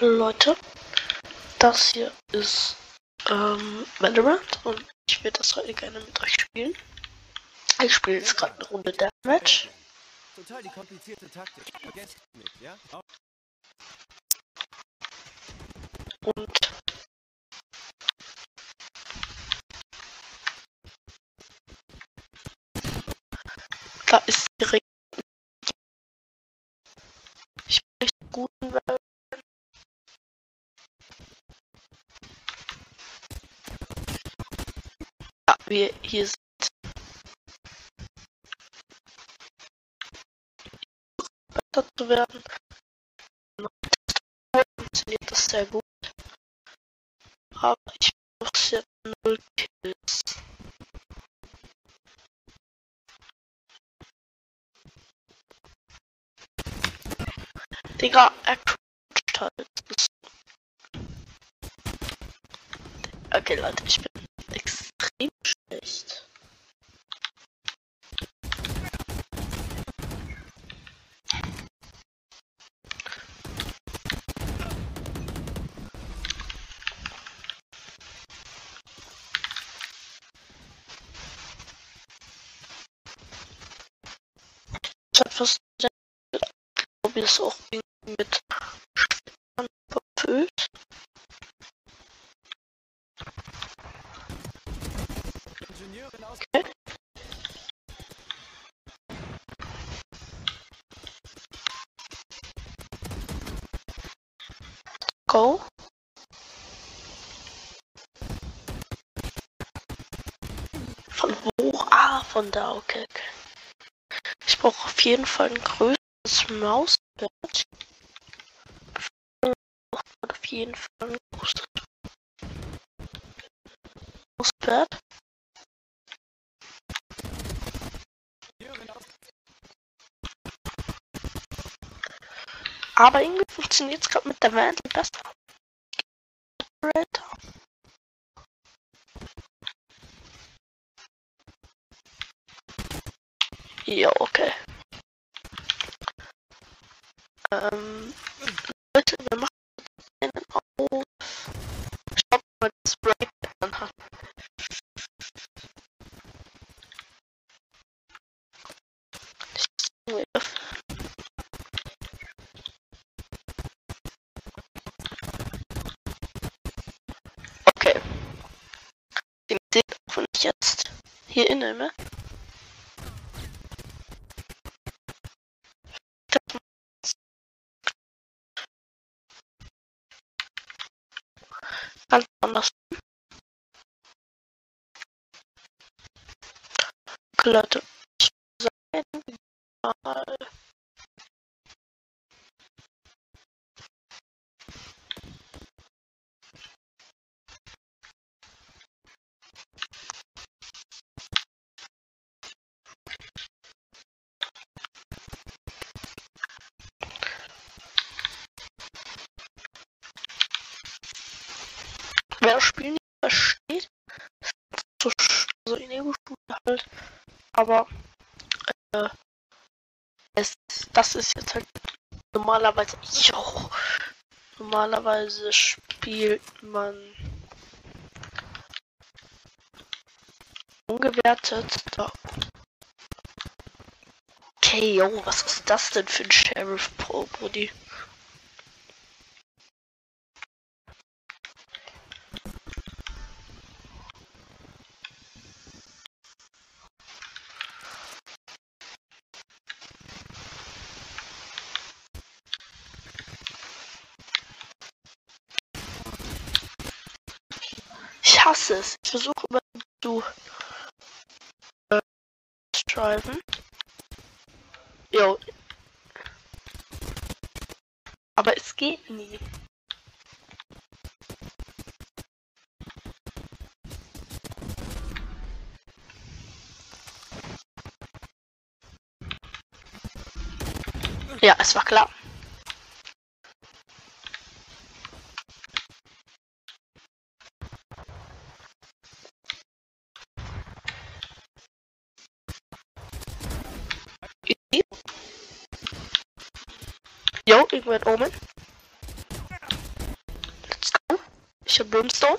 Hallo Leute, das hier ist ähm, Valorant und ich würde das heute gerne mit euch spielen. Ich spiele jetzt gerade eine Runde Deathmatch. Total die komplizierte Taktik. Vergesst nicht, ja? Und da ist direkt Wie hier seht. Besser zu werden. Funktioniert das sehr gut. Aber ich brauche null Kills. Digga, er croucht halt. Okay, Leute, ich bin extrem schlecht. Ich hab fast ich ist auch mit Da, okay. Ich brauche auf jeden Fall ein größeres Mauspad. Auf jeden Fall ein. Ingenieurin aus. Aber irgendwie funktioniert es gerade mit der Vandal besser. Ja, okay. Ähm, Leute, wir machen einen auf. Schaut mal, das Breakdown wieder. Okay. Ihr seht, auch ich jetzt hier Ganz anders. Okay, Leute, ich sagen mal. Wer das Spiel nicht versteht, so, so in Ego-Stufe halt, aber äh, es, das ist jetzt halt normalerweise, jo, normalerweise spielt man ungewertet. Da. Okay, yo, was ist das denn für ein Sheriff Pro, Brudi? Hasse es. Ich versuche zu äh, driven. Jo. Aber es geht nie. Ja, es war klar. Jo, irgendwann Omen. Ich habe Brimstone.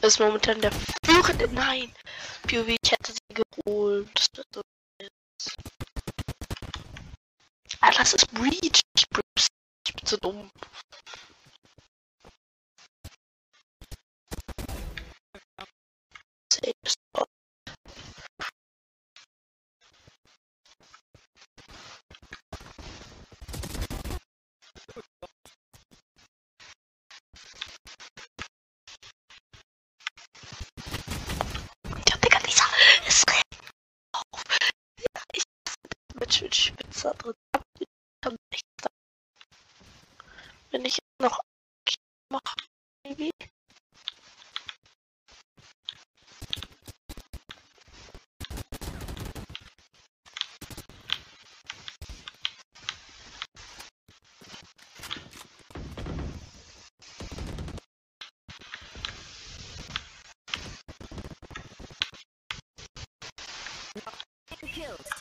Ist momentan der führende. Nein! POV, ich hätte sie geholt. Das. Ah, das ist Breach. Ich bin so dumm. Spitze drin habe, wenn ich noch mache, maybe. Kills.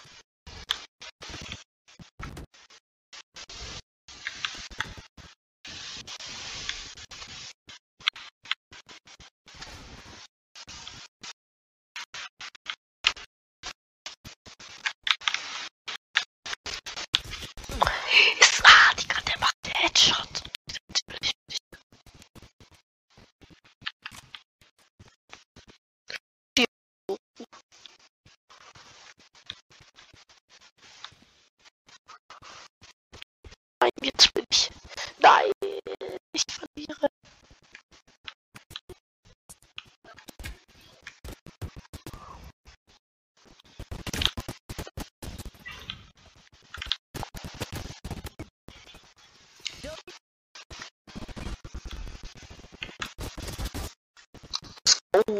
Jetzt bin ich. Nein, ich verliere.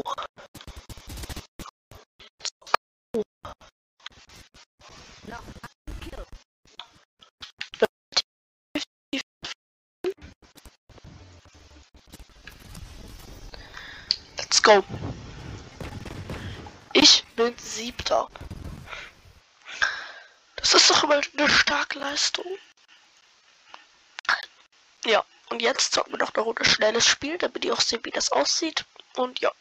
Oh. go. Ich bin siebter. Das ist doch immer eine starke Leistung. Ja, und jetzt zocken wir noch eine Runde schnelles Spiel, damit ihr auch sehen, wie das aussieht. Und ja.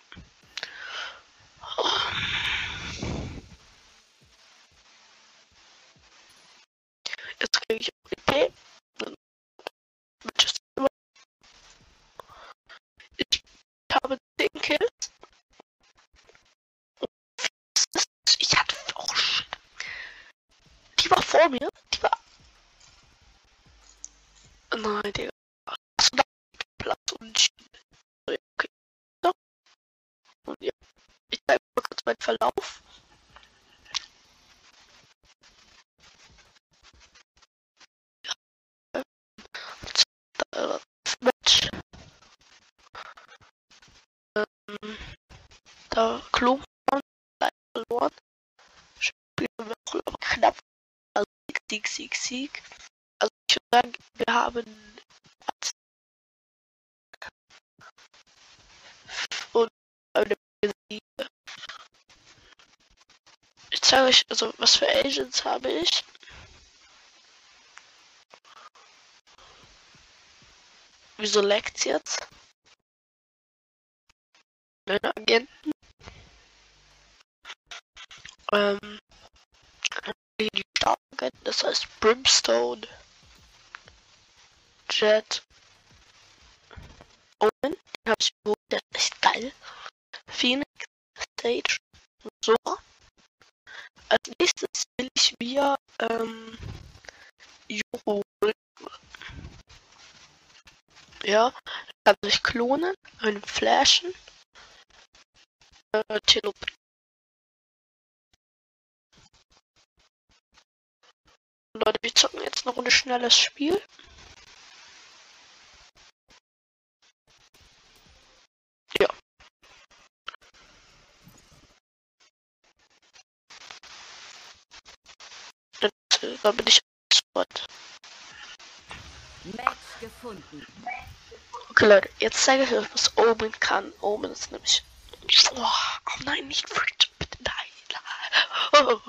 Jetzt kriege ich OP. Ich habe 10 Kills. vor mir. Die war. Nein, Digga. Meinen Verlauf. Match. Ähm, da Klumpen verloren. Spielen wir auch knapp Sieg, Sieg, Sieg. Also ich würde sagen, wir haben und eine Siege. Ich zeige euch, also was für Agents habe ich. Wieso leckt's jetzt? Meine Agenten. Ähm, die Starken, das heißt Brimstone, Jet, Omen, den habe ich geholt, der ist echt geil. Phoenix, Stage, so. Als nächstes will ich mir ähm, Juro Ja, kann sich klonen, einen flashen, äh, Teleportieren Leute, wir zocken jetzt eine Runde schnelles Spiel. Ja. Da bin ich sofort. Match gefunden. Okay, Leute, jetzt zeige ich euch, was Omen kann. Omen ist nämlich. Oh, oh nein, nicht Fridge, bitte nein. Oh.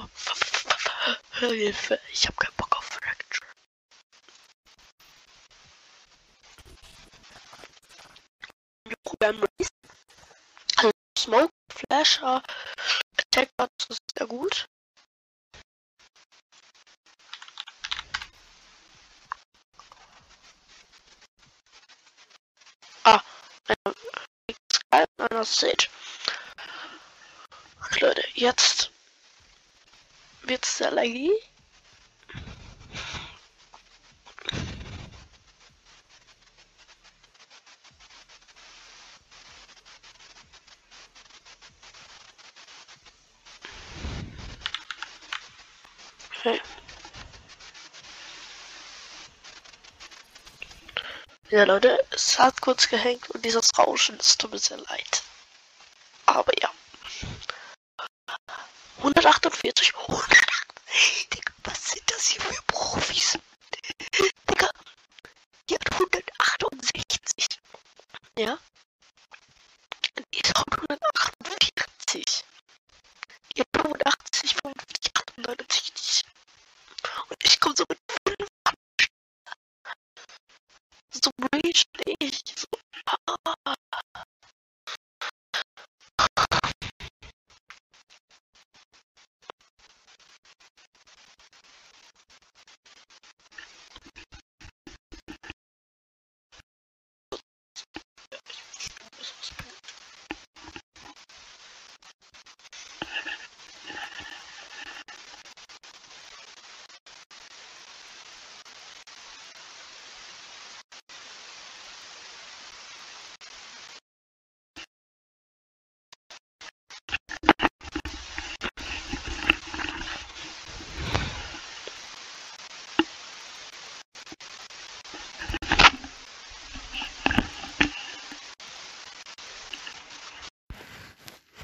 Hilfe, ich habe keinen Bock auf Fracture. Also Smoke, Flasher, Attack das ist sehr gut. Ah, einer einer Stage. Leute, jetzt wird's sehr laggy. Ja, Leute, es hat kurz gehängt und dieses Rauschen, es tut mir sehr leid. Aber ja. 148, 148. Digga, was sind das hier für Profis? Digga, die hat 168. Ja?